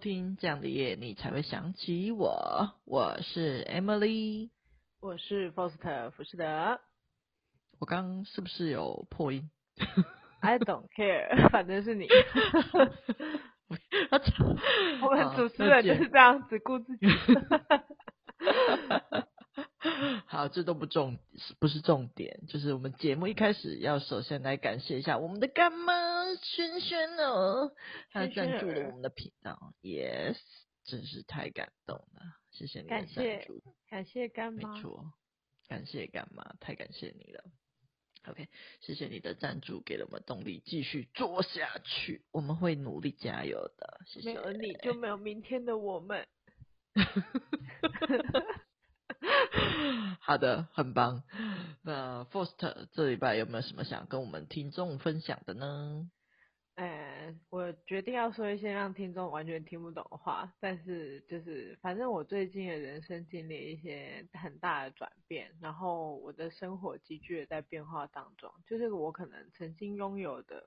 听这样的夜，你才会想起我。我是 Emily，我是 Foster 福士德。我刚刚是不是有破音？I don't care，反正是你。我们主持人就是这样子顾自己。好，这都不重，不是重点，就是我们节目一开始要首先来感谢一下我们的干妈萱萱哦，她赞助了我们的频道，Yes，真是太感动了，谢谢你的赞助，感谢，感谢干妈，没错，感谢干妈，太感谢你了。OK，谢谢你的赞助，给了我们动力继续做下去，我们会努力加油的。谢谢。没有你就没有明天的我们。好的，很棒。那 forst 这礼拜有没有什么想跟我们听众分享的呢？呃，我决定要说一些让听众完全听不懂的话，但是就是反正我最近的人生经历一些很大的转变，然后我的生活急剧的在变化当中，就是我可能曾经拥有的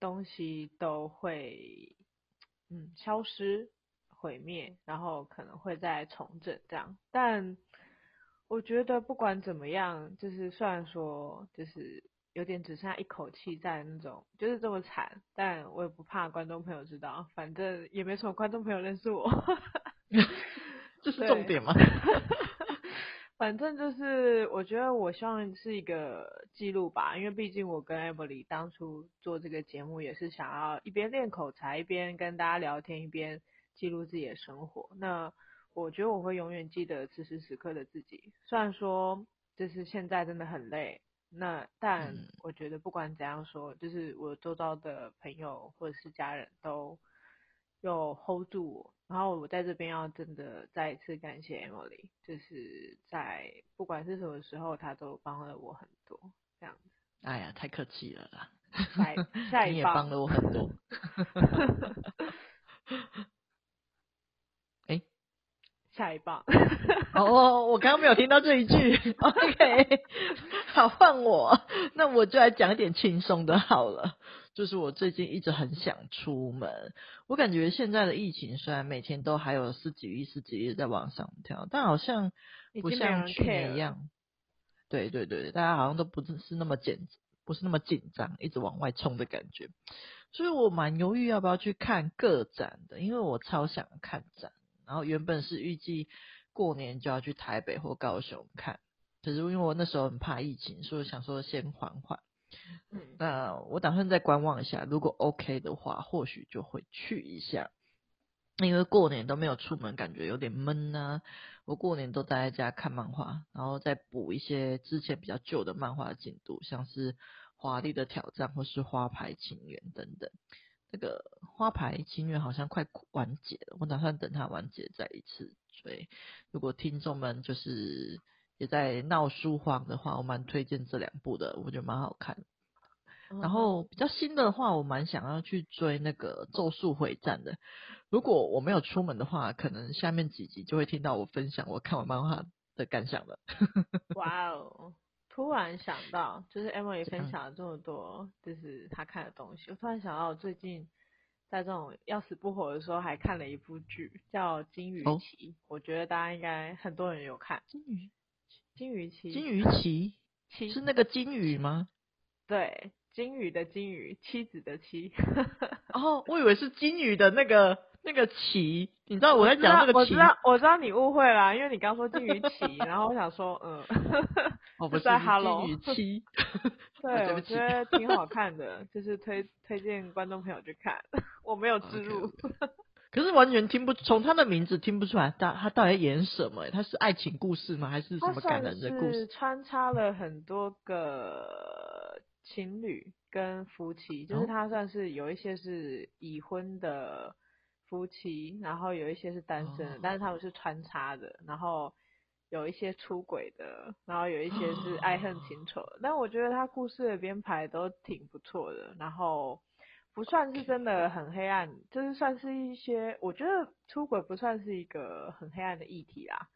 东西都会嗯消失。毁灭，然后可能会再重整这样，但我觉得不管怎么样，就是虽然说就是有点只剩下一口气在那种，就是这么惨，但我也不怕观众朋友知道，反正也没什么观众朋友认识我，这是重点吗？反正就是我觉得我希望是一个记录吧，因为毕竟我跟 Emily 当初做这个节目也是想要一边练口才，一边跟大家聊天，一边。记录自己的生活，那我觉得我会永远记得此时此刻的自己。虽然说就是现在真的很累，那但我觉得不管怎样说，就是我周遭的朋友或者是家人都有 hold 住我。然后我在这边要真的再一次感谢 Emily，就是在不管是什么时候，她都帮了我很多。这样子。哎呀，太客气了啦！下 一你也帮了我很多。下一棒哦，我我刚刚没有听到这一句。OK，好，换我，那我就来讲一点轻松的好了。就是我最近一直很想出门，我感觉现在的疫情虽然每天都还有十几亿、十几例在往上跳，但好像不像去年一样。对对对，大家好像都不是那么紧，不是那么紧张，一直往外冲的感觉。所以我蛮犹豫要不要去看个展的，因为我超想看展。然后原本是预计过年就要去台北或高雄看，可是因为我那时候很怕疫情，所以想说先缓缓。嗯，那我打算再观望一下，如果 OK 的话，或许就会去一下。因为过年都没有出门，感觉有点闷呐、啊。我过年都待在家看漫画，然后再补一些之前比较旧的漫画进度，像是《华丽的挑战》或是《花牌情缘》等等。这个花牌情缘好像快完结了，我打算等它完结再一次追。如果听众们就是也在闹书荒的话，我蛮推荐这两部的，我觉得蛮好看。然后比较新的话，我蛮想要去追那个《咒术回战》的。如果我没有出门的话，可能下面几集就会听到我分享我看完漫画的感想了。哇哦！突然想到，就是 Emily 分享了这么多，就是他看的东西。我突然想到，我最近在这种要死不活的时候，还看了一部剧，叫《金鱼期》。哦。我觉得大家应该很多人有看。金鱼，金鱼期，金鱼期，期是那个金鱼吗？对，金鱼的金鱼，妻子的妻。哦，我以为是金鱼的那个。那个鳍，你知道我在讲那个鳍？我知道，我知道你误会了，因为你刚说金鱼鳍，然后我想说，嗯，我，不是，在哈喽，金鱼期，对，我觉得 挺好看的，就是推推荐观众朋友去看。我没有植入 okay. 可是完全听不从他的名字听不出来，他他到底在演什么？他是爱情故事吗？还是什么感人的故事？穿插了很多个情侣跟夫妻，就是他算是有一些是已婚的。夫妻，然后有一些是单身的，oh. 但是他们是穿插的，然后有一些出轨的，然后有一些是 爱恨情仇的。Oh. 但我觉得他故事的编排都挺不错的，然后不算是真的很黑暗就是算是一些，我觉得出轨不算是一个很黑暗的议题啦，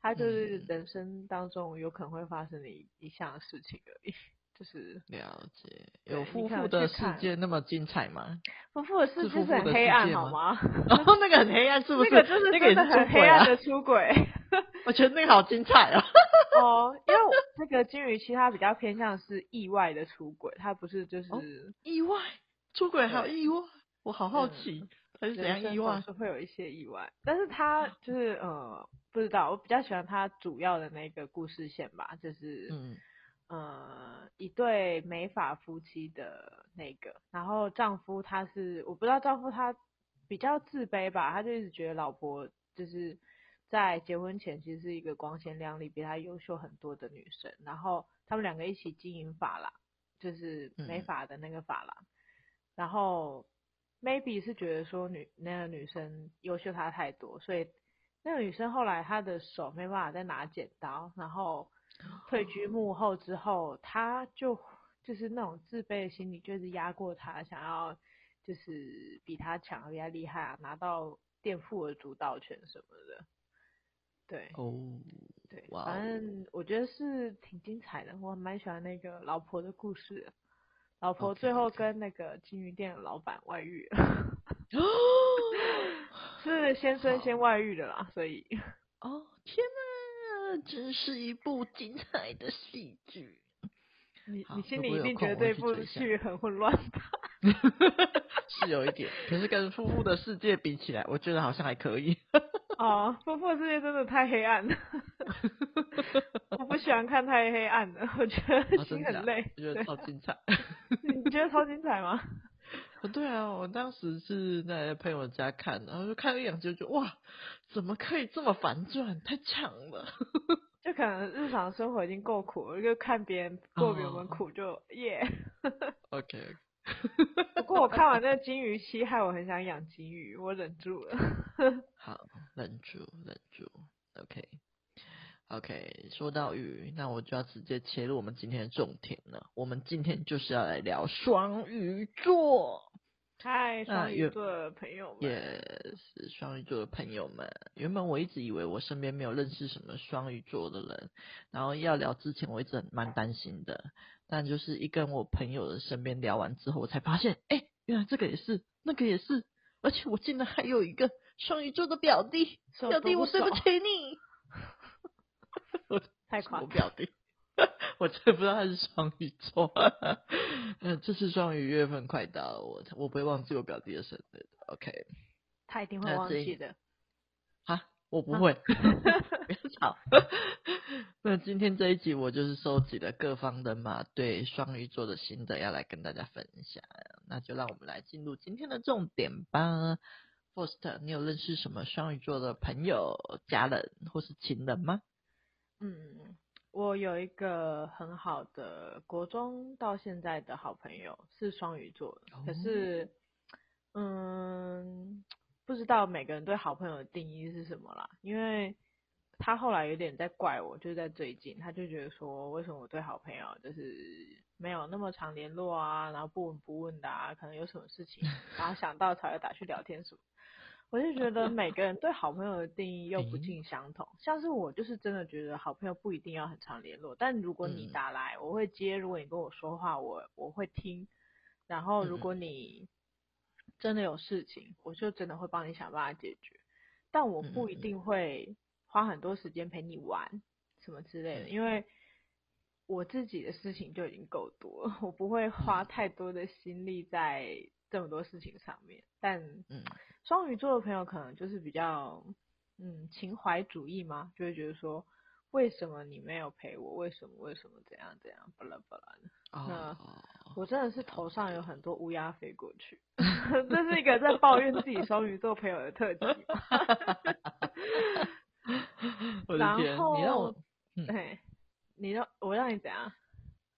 它就是人生当中有可能会发生的一一项事情而已，就是了解，有夫妇的世界那么精彩吗？夫妇的世界是很黑暗好吗？然后那个很黑暗，是不 是？那个就是那个也是很黑暗的出轨。我觉得那个好精彩啊。哦，因为那个金鱼期它比较偏向是意外的出轨，它不是就是、哦、意外出轨还有意外，我好好奇它是怎样意外？是会有一些意外，但是他就是呃不知道，我比较喜欢他主要的那个故事线吧，就是嗯。呃，一对美法夫妻的那个，然后丈夫他是我不知道丈夫他比较自卑吧，他就一直觉得老婆就是在结婚前其实是一个光鲜亮丽、比他优秀很多的女生，然后他们两个一起经营发廊，就是美法的那个发廊，嗯、然后 maybe 是觉得说女那个女生优秀他太多，所以那个女生后来她的手没办法再拿剪刀，然后。退居幕后之后，他就就是那种自卑的心理，就是压过他，想要就是比他强，比他厉害啊，拿到店铺的主导权什么的。对，哦，对，反正我觉得是挺精彩的，我蛮喜欢那个老婆的故事。老婆最后跟那个金鱼店的老板外遇. 是先生先外遇的啦，所以哦，天哪！这真是一部精彩的戏剧。你你心里一定觉得这部剧很混乱吧？是有一点，可是跟夫妇的世界比起来，我觉得好像还可以。哦，夫妇的世界真的太黑暗了。我不喜欢看太黑暗的，我觉得心很累。我觉得超精彩。你觉得超精彩吗？对啊，我当时是在朋友家看，然后就看了一眼就觉得哇，怎么可以这么反转？太强了！就可能日常生活已经够苦了，就看别人过比我们苦就耶。Oh. OK。不过我看完那个金鱼期，害我很想养金鱼，我忍住了。好，忍住，忍住。OK。OK，说到鱼，那我就要直接切入我们今天的重点了。我们今天就是要来聊双鱼座。嗨，双鱼座的朋友们，也是双鱼座的朋友们。原本我一直以为我身边没有认识什么双鱼座的人，然后要聊之前我一直很蛮担心的。但就是一跟我朋友的身边聊完之后，我才发现，哎，原来这个也是，那个也是，而且我竟然还有一个双鱼座的表弟。表弟，我对不起你。我太夸张，我表弟，我真的不知道他是双鱼座。嗯，这次双鱼月份快到了，我我不会忘记我表弟的生日。OK，他一定会忘记的。啊，我不会，别吵。那今天这一集我就是收集了各方的嘛，对双鱼座的心得要来跟大家分享。那就让我们来进入今天的重点吧。First，你有认识什么双鱼座的朋友、家人或是情人吗？嗯，我有一个很好的国中到现在的好朋友是双鱼座的，可是，嗯，不知道每个人对好朋友的定义是什么啦。因为他后来有点在怪我，就是在最近，他就觉得说，为什么我对好朋友就是没有那么常联络啊，然后不闻不问的啊，可能有什么事情，然后想到才会打去聊天什么。我是觉得每个人对好朋友的定义又不尽相同，像是我就是真的觉得好朋友不一定要很常联络，但如果你打来，我会接；如果你跟我说话，我我会听。然后如果你真的有事情，我就真的会帮你想办法解决。但我不一定会花很多时间陪你玩什么之类的，因为我自己的事情就已经够多了，我不会花太多的心力在这么多事情上面。但嗯。双鱼座的朋友可能就是比较，嗯，情怀主义嘛，就会觉得说，为什么你没有陪我？为什么？为什么？怎样？怎样？巴拉巴拉的。Oh, 那我真的是头上有很多乌鸦飞过去，这是一个在抱怨自己双鱼座朋友的特辑。然后，你让我，嗯、你让我让你怎样？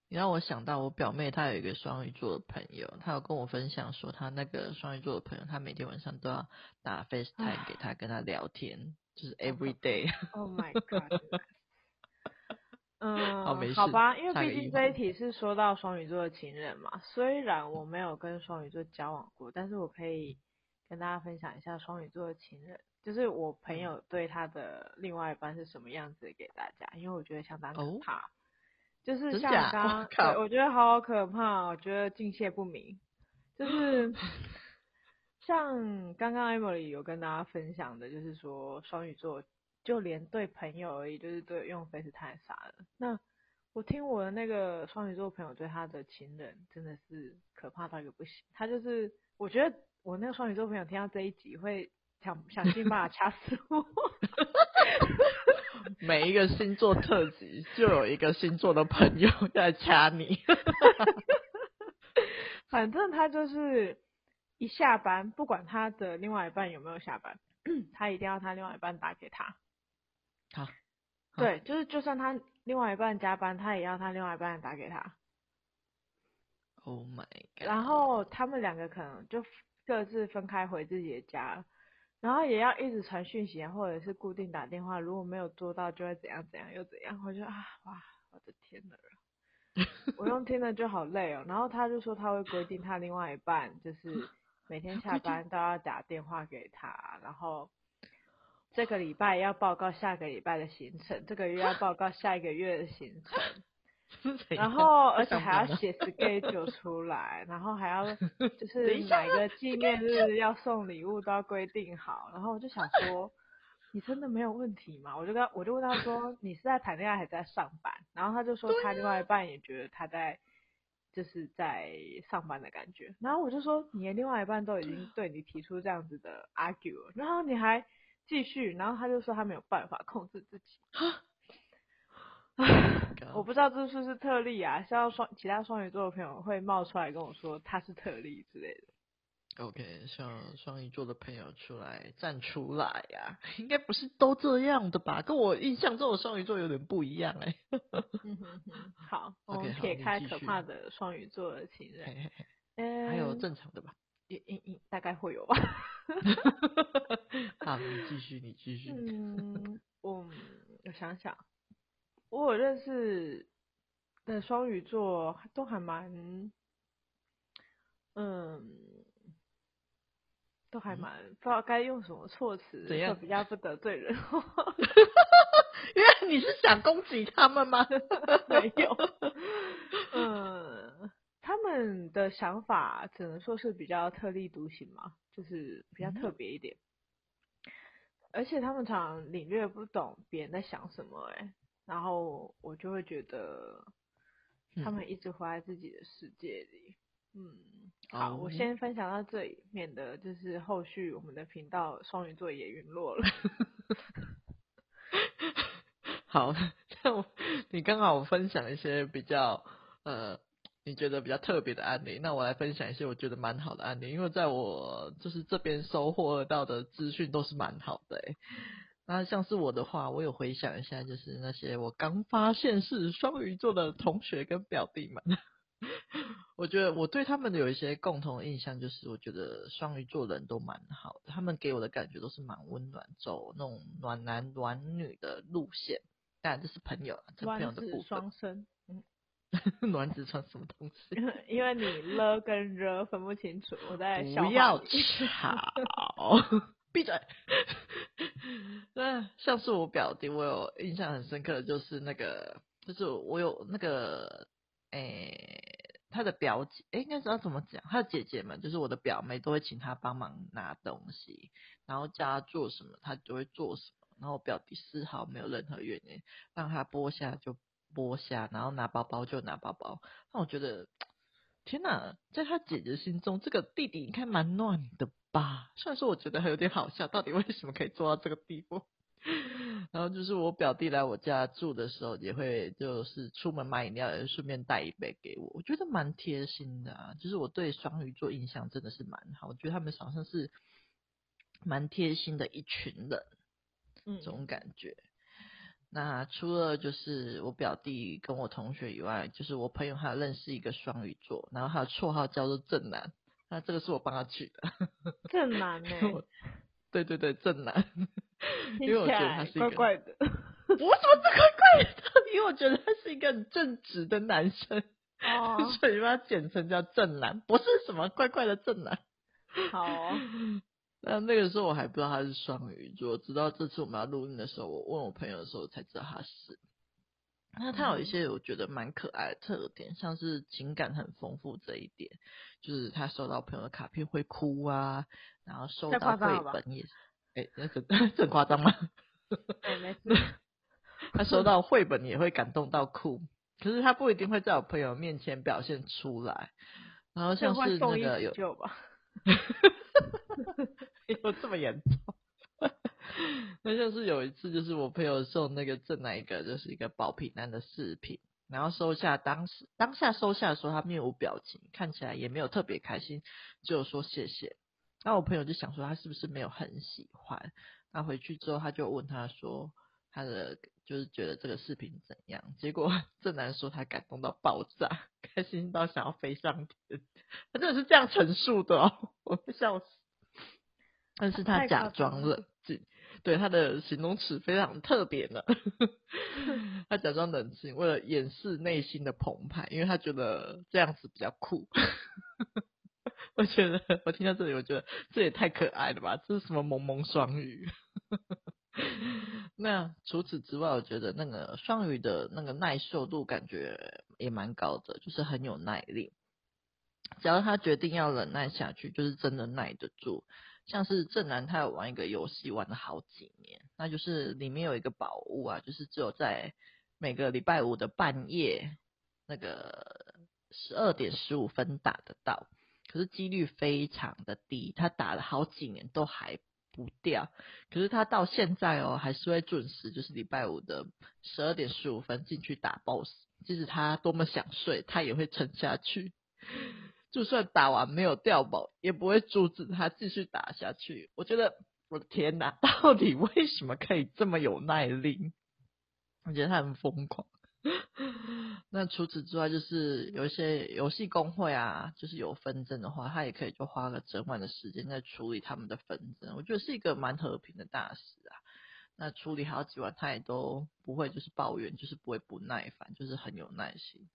你让我想到我表妹，她有一个双鱼座的朋友，她有跟我分享说，她那个双鱼座的朋友，她每天晚上都要打 FaceTime 给她，跟她聊天，就是 every day。Oh my god！嗯，好，好吧，因为毕竟这一题是说到双鱼座的情人嘛，虽然我没有跟双鱼座交往过，但是我可以跟大家分享一下双鱼座的情人，就是我朋友对他的另外一半是什么样子给大家，因为我觉得相当可怕。Oh? 就是像 刚刚，对，我觉得好可怕，我觉得敬谢不明，就 是像刚刚 Emily 有跟大家分享的，就是说双鱼座就连对朋友而已，就是对用 face 太傻了。那我听我的那个双鱼座朋友对他的情人真的是可怕到一个不行，他就是我觉得我那个双鱼座朋友听到这一集会想想尽办法掐死我。每一个星座特辑就有一个星座的朋友在掐你，反正他就是一下班，不管他的另外一半有没有下班，他一定要他另外一半打给他。好，对，就是就算他另外一半加班，他也要他另外一半打给他。Oh my god！然后他们两个可能就各自分开回自己的家。然后也要一直传讯息啊，或者是固定打电话，如果没有做到，就会怎样怎样又怎样。我就啊，哇，我的天呐，我用听了就好累哦。然后他就说他会规定他另外一半，就是每天下班都要打电话给他，然后这个礼拜要报告下个礼拜的行程，这个月要报告下一个月的行程。然后，而且还要写 schedule 出来，然后还要 就是每个纪念日要送礼物都要规定好。然后我就想说，你真的没有问题吗？我就跟我就问他说，你是在谈恋爱还是在上班？然后他就说他另外一半也觉得他在就是在上班的感觉。然后我就说，你的另外一半都已经对你提出这样子的 argue，了然后你还继续，然后他就说他没有办法控制自己。唉，我不知道这是不是特例啊，像双其他双鱼座的朋友会冒出来跟我说他是特例之类的。OK，像双鱼座的朋友出来站出来呀、啊，应该不是都这样的吧？跟我印象中的双鱼座有点不一样哎、欸。好，我们撇开可怕的双鱼座的情人，嘿嘿嘿嗯，还有正常的吧？也应应，大概会有吧。好，你继续，你继续。嗯，我我想想。我有认识的双鱼座都还蛮，嗯，都还蛮、嗯、不知道该用什么措辞，怎样比较不得罪人。因为你是想攻击他们吗？没有。嗯，他们的想法只能说是比较特立独行嘛，就是比较特别一点。嗯、而且他们常常领略不懂别人在想什么、欸，哎。然后我就会觉得，他们一直活在自己的世界里。嗯，嗯好，oh. 我先分享到这里，免得就是后续我们的频道双鱼座也陨落了。好，那我你刚好分享一些比较呃你觉得比较特别的案例，那我来分享一些我觉得蛮好的案例，因为在我就是这边收获到的资讯都是蛮好的欸。那像是我的话，我有回想一下，就是那些我刚发现是双鱼座的同学跟表弟们，我觉得我对他们的有一些共同印象，就是我觉得双鱼座人都蛮好的，他们给我的感觉都是蛮温暖，走那种暖男暖女的路线。当然这是朋友，这朋友的部分。双生，嗯，暖子穿什么东西？因为你了跟热分不清楚，我在不要吵。闭嘴！那像是我表弟，我有印象很深刻的就是那个，就是我有那个，诶、他的表姐，诶、欸，应该知道怎么讲，他的姐姐们，就是我的表妹，都会请他帮忙拿东西，然后叫他做什么，他就会做什么。然后我表弟丝毫没有任何怨言，让他剥虾就剥虾，然后拿包包就拿包包。那我觉得，天哪，在他姐姐心中，这个弟弟应该蛮暖的。吧，虽然说我觉得还有点好笑，到底为什么可以做到这个地步？然后就是我表弟来我家住的时候，也会就是出门买饮料，也顺便带一杯给我，我觉得蛮贴心的啊。就是我对双鱼座印象真的是蛮好，我觉得他们好像是蛮贴心的一群人，嗯，这种感觉。那除了就是我表弟跟我同学以外，就是我朋友还有认识一个双鱼座，然后他的绰号叫做正男。那这个是我帮他取的，正男呢？对对对，正男，因为我觉得他是一个怪怪的。我怎么这怪怪的？因为我觉得他是一个很正直的男生，哦，所以把他简称叫正男，不是什么怪怪的正男。好，那那个时候我还不知道他是双鱼座，直到这次我们要录音的时候，我问我朋友的时候才知道他是。那他有一些我觉得蛮可爱的特点，像是情感很丰富这一点，就是他收到朋友的卡片会哭啊，然后收到绘本也，哎、欸，那这 这很夸张吗？哎，没事。他收到绘本也会感动到哭，可是他不一定会在我朋友面前表现出来。然后像是那个有，有这么严重？那就是有一次，就是我朋友送那个正南一个，就是一个保平安的饰品，然后收下，当时当下收下的时候，他面无表情，看起来也没有特别开心，就说谢谢。那我朋友就想说，他是不是没有很喜欢？那回去之后，他就问他说，他的就是觉得这个饰品怎样？结果 正南说他感动到爆炸，开心到想要飞上天，他真的是这样陈述的哦，我会笑死。但是他假装冷静。对，他的形容词非常特别呢，他假装冷静，为了掩饰内心的澎湃，因为他觉得这样子比较酷。我觉得我听到这里，我觉得这也太可爱了吧！这是什么萌萌双语？那除此之外，我觉得那个双鱼的那个耐受度感觉也蛮高的，就是很有耐力。只要他决定要忍耐下去，就是真的耐得住。像是正南，他有玩一个游戏玩了好几年，那就是里面有一个宝物啊，就是只有在每个礼拜五的半夜，那个十二点十五分打得到，可是几率非常的低，他打了好几年都还不掉，可是他到现在哦，还是会准时，就是礼拜五的十二点十五分进去打 BOSS，即使他多么想睡，他也会撑下去。就算打完没有掉宝，也不会阻止他继续打下去。我觉得，我的天哪，到底为什么可以这么有耐力？我觉得他很疯狂。那除此之外，就是有一些游戏公会啊，就是有纷争的话，他也可以就花个整晚的时间在处理他们的纷争。我觉得是一个蛮和平的大师啊。那处理好几晚，他也都不会就是抱怨，就是不会不耐烦，就是很有耐心。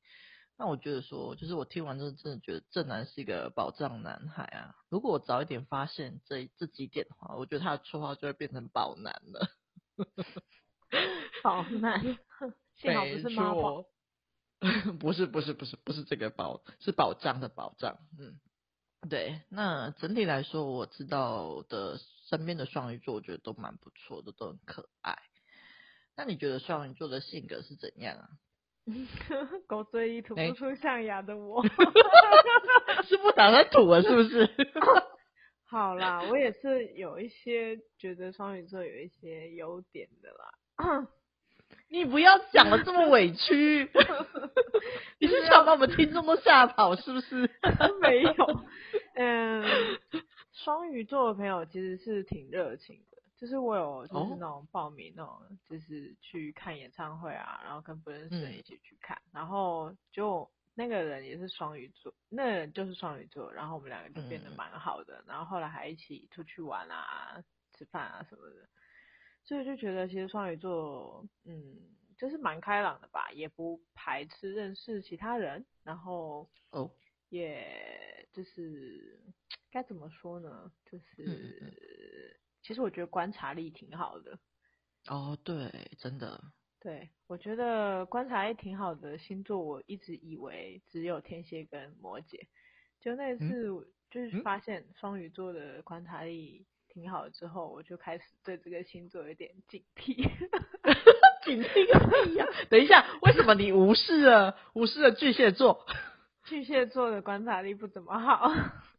那我觉得说，就是我听完之后，真的觉得正男是一个宝藏男孩啊！如果我早一点发现这这几点的话，我觉得他的绰号就会变成宝男了。宝男，幸好不是妈宝。不是不是不是不是这个宝，是宝藏的宝藏。嗯，对。那整体来说，我知道的身边的双鱼座，我觉得都蛮不错的，都很可爱。那你觉得双鱼座的性格是怎样啊？狗嘴里吐不出象牙的我，是不打算吐了是不是？好啦，我也是有一些觉得双鱼座有一些优点的啦。你不要讲的这么委屈，你是想把我们听众都吓跑是不是？没有，嗯，双鱼座的朋友其实是挺热情的。就是我有就是那种报名那种，就是去看演唱会啊，然后跟不认识的人一起去看，嗯、然后就那个人也是双鱼座，那个人就是双鱼座，然后我们两个就变得蛮好的，嗯、然后后来还一起出去玩啊、吃饭啊什么的，所以就觉得其实双鱼座，嗯，就是蛮开朗的吧，也不排斥认识其他人，然后哦，也就是 该怎么说呢，就是。嗯其实我觉得观察力挺好的。哦，对，真的。对，我觉得观察力挺好的星座，我一直以为只有天蝎跟摩羯。就那次，就是发现双鱼座的观察力挺好之后，我就开始对这个星座有点警惕。警惕个屁呀！等一下，为什么你无视了无视了巨蟹座？巨蟹座的观察力不怎么好。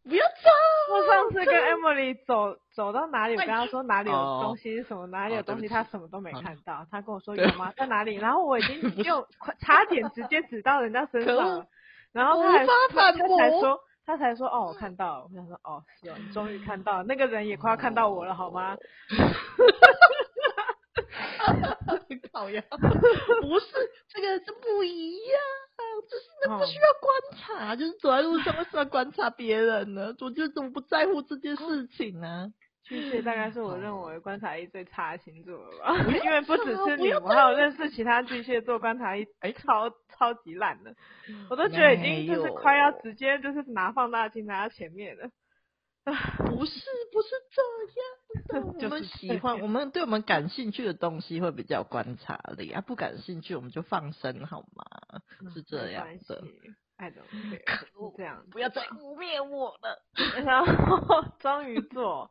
不要走！我上次跟 Emily 走走到哪里，我跟他说哪里有东西什么，哪里有东西，她什么都没看到。她跟我说有吗？在哪里？然后我已经就快差点直接指到人家身上了。然后她还她才说她才说哦，我看到了。我想说哦，是哦，你终于看到了，那个人也快要看到我了，好吗？讨厌，不是这个是不一样。就是那不需要观察，哦、就是走在路上为什么要观察别人呢？我就怎么不在乎这件事情呢？巨蟹大概是我认为观察力最差的星座了吧？因为不只是你，我还有认识其他巨蟹座观察力哎超超级烂的，我都觉得已经就是快要直接就是拿放大镜拿到前面了。不是不是这样的 我们喜欢，我们对我们感兴趣的东西会比较有观察力啊，不感兴趣我们就放生好吗？是 这样的。爱的可恶，这样不要再污蔑我了。然后双鱼座，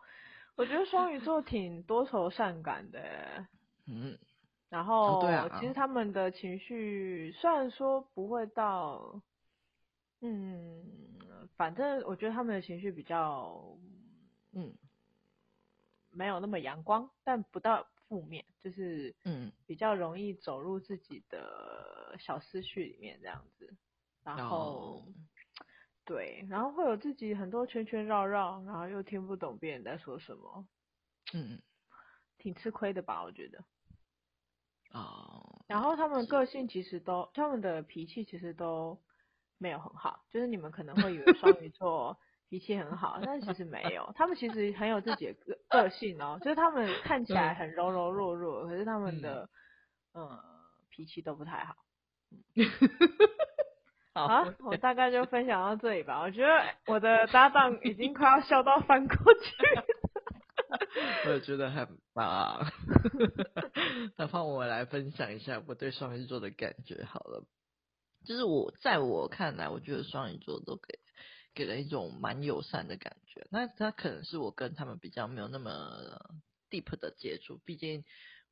我觉得双鱼座挺多愁善感的。嗯。然后，哦对啊，其实他们的情绪虽然说不会到，嗯，反正我觉得他们的情绪比较，嗯，没有那么阳光，但不到负面，就是，嗯，比较容易走入自己的小思绪里面这样子。然后，哦，对，然后会有自己很多圈圈绕绕，然后又听不懂别人在说什么，嗯，挺吃亏的吧，我觉得。哦，然后他们个性其实都，他们的脾气其实都没有很好，就是你们可能会以为双鱼 座脾气很好，但其实没有，他们其实很有自己的个个性哦，就是他们看起来很柔柔弱弱，可是他们的嗯、呃、脾气都不太好。好，好，我大概就分享到这里吧。我觉得我的搭档已经快要笑到翻过去。我也觉得很棒，那换我来分享一下我对双鱼座的感觉好了。就是我在我看来，我觉得双鱼座都给给人一种蛮友善的感觉。那他可能是我跟他们比较没有那么 deep 的接触，毕竟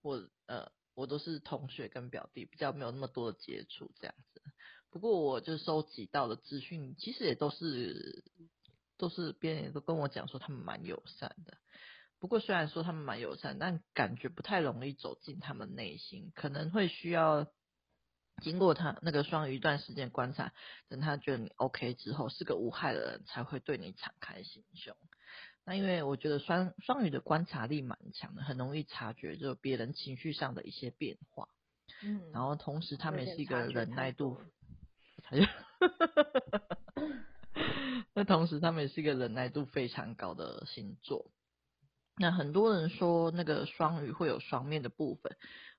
我呃我都是同学跟表弟，比较没有那么多的接触这样子。不过我就收集到的资讯，其实也都是都是别人也都跟我讲说他们蛮友善的。不过虽然说他们蛮友善，但感觉不太容易走进他们内心，可能会需要经过他那个双鱼一段时间观察，等他觉得你 OK 之后是个无害的人，才会对你敞开心胸。那因为我觉得双双鱼的观察力蛮强的，很容易察觉就别人情绪上的一些变化。嗯，然后同时他们也是一个忍耐度，那同时他们也是一个忍耐度非常高的星座。那很多人说那个双鱼会有双面的部分，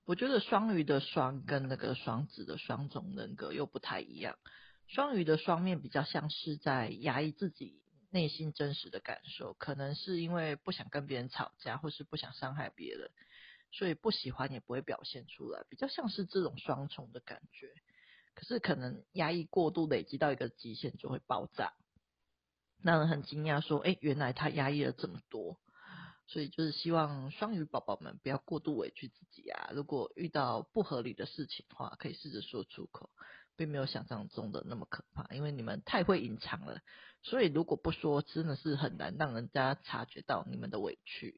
我觉得双鱼的双跟那个双子的双重人格又不太一样。双鱼的双面比较像是在压抑自己内心真实的感受，可能是因为不想跟别人吵架，或是不想伤害别人，所以不喜欢也不会表现出来，比较像是这种双重的感觉。可是可能压抑过度累积到一个极限就会爆炸，让人很惊讶，说：“哎，原来他压抑了这么多。”所以就是希望双鱼宝宝们不要过度委屈自己啊！如果遇到不合理的事情的话，可以试着说出口，并没有想象中的那么可怕。因为你们太会隐藏了，所以如果不说，真的是很难让人家察觉到你们的委屈。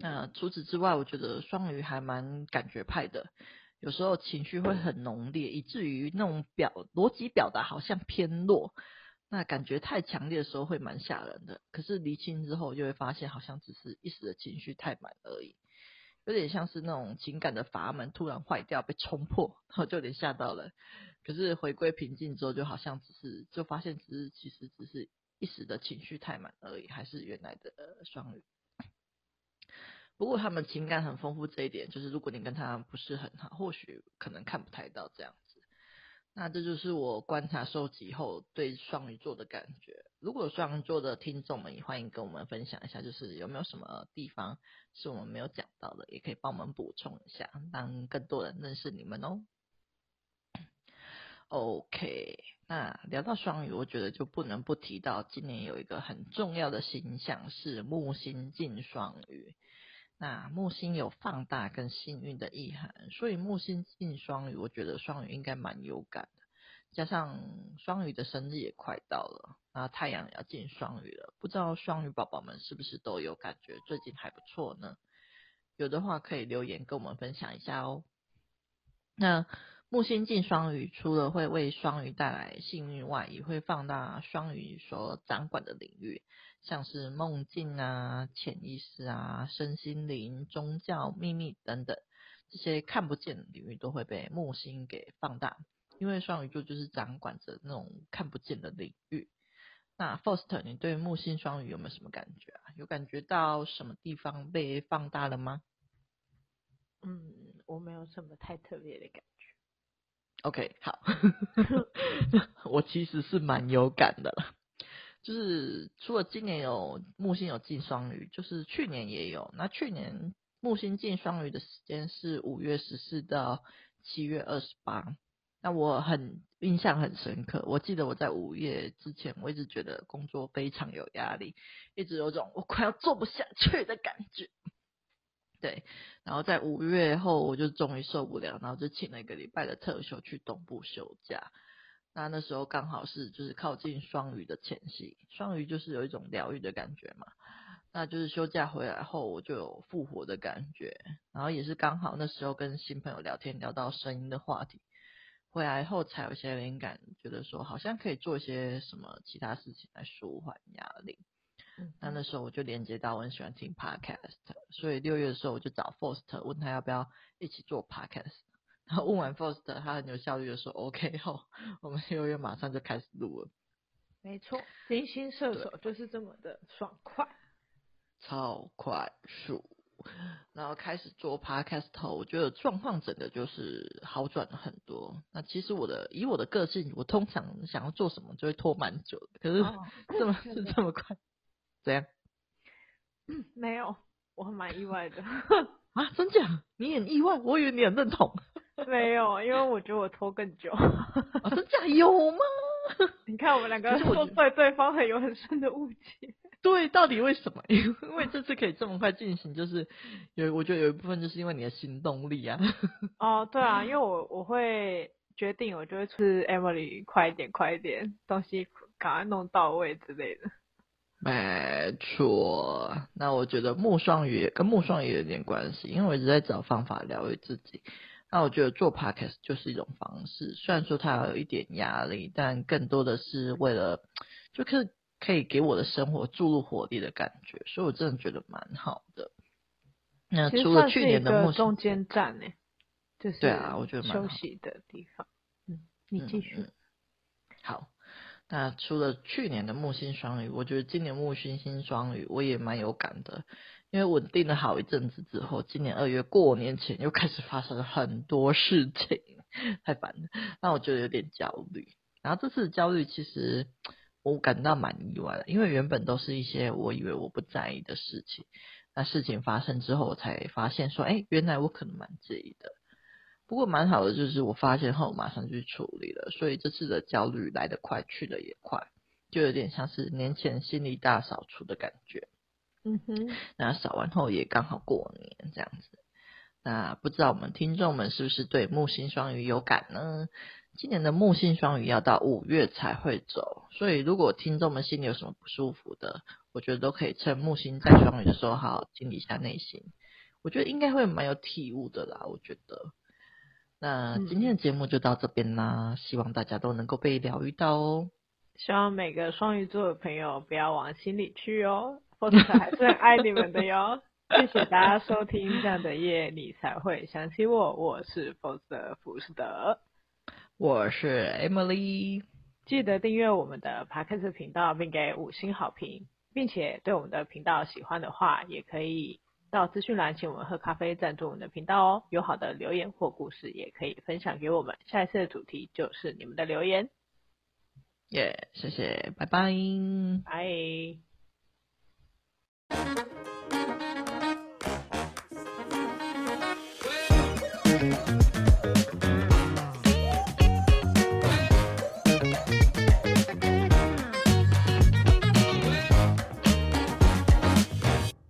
那除此之外，我觉得双鱼还蛮感觉派的，有时候情绪会很浓烈，以至于那种表逻辑表达好像偏弱。那感觉太强烈的时候会蛮吓人的，可是厘清之后就会发现好像只是一时的情绪太满而已，有点像是那种情感的阀门突然坏掉被冲破，然后就有点吓到了。可是回归平静之后，就好像只是就发现只是其实只是一时的情绪太满而已，还是原来的双鱼。不过他们情感很丰富这一点，就是如果你跟他不是很好，或许可能看不太到这样。那这就是我观察收集后对双鱼座的感觉。如果双鱼座的听众们也欢迎跟我们分享一下，就是有没有什么地方是我们没有讲到的，也可以帮我们补充一下，让更多人认识你们哦。OK，那聊到双鱼，我觉得就不能不提到今年有一个很重要的星象是木星进双鱼。那木星有放大跟幸运的意涵，所以木星进双鱼，我觉得双鱼应该蛮有感的。加上双鱼的生日也快到了，那太阳也要进双鱼了，不知道双鱼宝宝们是不是都有感觉最近还不错呢？有的话可以留言跟我们分享一下哦。那木星进双鱼，除了会为双鱼带来幸运外，也会放大双鱼所掌管的领域。像是梦境啊、潜意识啊、身心灵、宗教、秘密等等，这些看不见的领域都会被木星给放大，因为双鱼座就是掌管着那种看不见的领域。那 Foster，你对木星双鱼有没有什么感觉啊？有感觉到什么地方被放大了吗？嗯，我没有什么太特别的感觉。OK，好，我其实是蛮有感的了。就是除了今年有木星有进双鱼，就是去年也有。那去年木星进双鱼的时间是五月十四到七月二十八。那我很印象很深刻，我记得我在五月之前，我一直觉得工作非常有压力，一直有种我快要做不下去的感觉。对，然后在五月后，我就终于受不了，然后就请了一个礼拜的特休去东部休假。那那时候刚好是就是靠近双鱼的前夕，双鱼就是有一种疗愈的感觉嘛。那就是休假回来后，我就有复活的感觉，然后也是刚好那时候跟新朋友聊天聊到声音的话题。回来后才有些灵感，觉得说好像可以做一些什么其他事情来舒缓压力。嗯、那那时候我就连接到我很喜欢听 podcast，所以六月的时候我就找 Forst 问他要不要一起做 podcast。然后问完 first，他很有效率的说 OK 后，我们六月马上就开始录了。没错，金星射手就是这么的爽快，超快速。然后开始做 podcast 后，我觉得状况整个就是好转了很多。那其实我的以我的个性，我通常想要做什么就会拖蛮久的。可是这么、哦、是这么快？怎样？没有，我还蛮意外的啊！真假？你很意外？我以为你很认同。没有，因为我觉得我拖更久。啊、真假有吗？你看我们两个都对对方很有很深的误解。对，到底为什么？因为这次可以这么快进行，就是有我觉得有一部分就是因为你的行动力啊。哦，对啊，因为我我会决定，我就会是 Emily 快一点，快一点，东西赶快弄到位之类的。没错，那我觉得木双鱼跟木双鱼有点关系，因为我一直在找方法疗愈自己。那我觉得做 Podcast 就是一种方式，虽然说它有一点压力，但更多的是为了就是。可以给我的生活注入活力的感觉，所以我真的觉得蛮好的。那除了去年的中间站呢，就是对啊，我觉得蛮休息的地方。嗯，你继续、嗯嗯。好，那除了去年的木星双鱼，我觉得今年木星星双鱼我也蛮有感的，因为稳定了好一阵子之后，今年二月过年前又开始发生了很多事情，太烦了，那我觉得有点焦虑。然后这次焦虑其实。我感到蛮意外的，因为原本都是一些我以为我不在意的事情，那事情发生之后，我才发现说，哎，原来我可能蛮介意的。不过蛮好的，就是我发现后马上就去处理了，所以这次的焦虑来得快，去得也快，就有点像是年前心理大扫除的感觉。嗯哼，那扫完后也刚好过年这样子。那不知道我们听众们是不是对木星双鱼有感呢？今年的木星双鱼要到五月才会走，所以如果听众们心里有什么不舒服的，我觉得都可以趁木星在双鱼的时候好好清理一下内心。我觉得应该会蛮有体悟的啦。我觉得，那今天的节目就到这边啦，嗯、希望大家都能够被疗愈到哦。希望每个双鱼座的朋友不要往心里去哦，否则还是很爱你们的哟。谢谢大家收听这样的夜，你才会想起我。我是 Faust 福士德。我是 Emily，记得订阅我们的 Podcast 频道，并给五星好评，并且对我们的频道喜欢的话，也可以到资讯栏，请我们喝咖啡赞助我们的频道哦。有好的留言或故事也可以分享给我们。下一次的主题就是你们的留言耶！谢谢，拜拜，拜。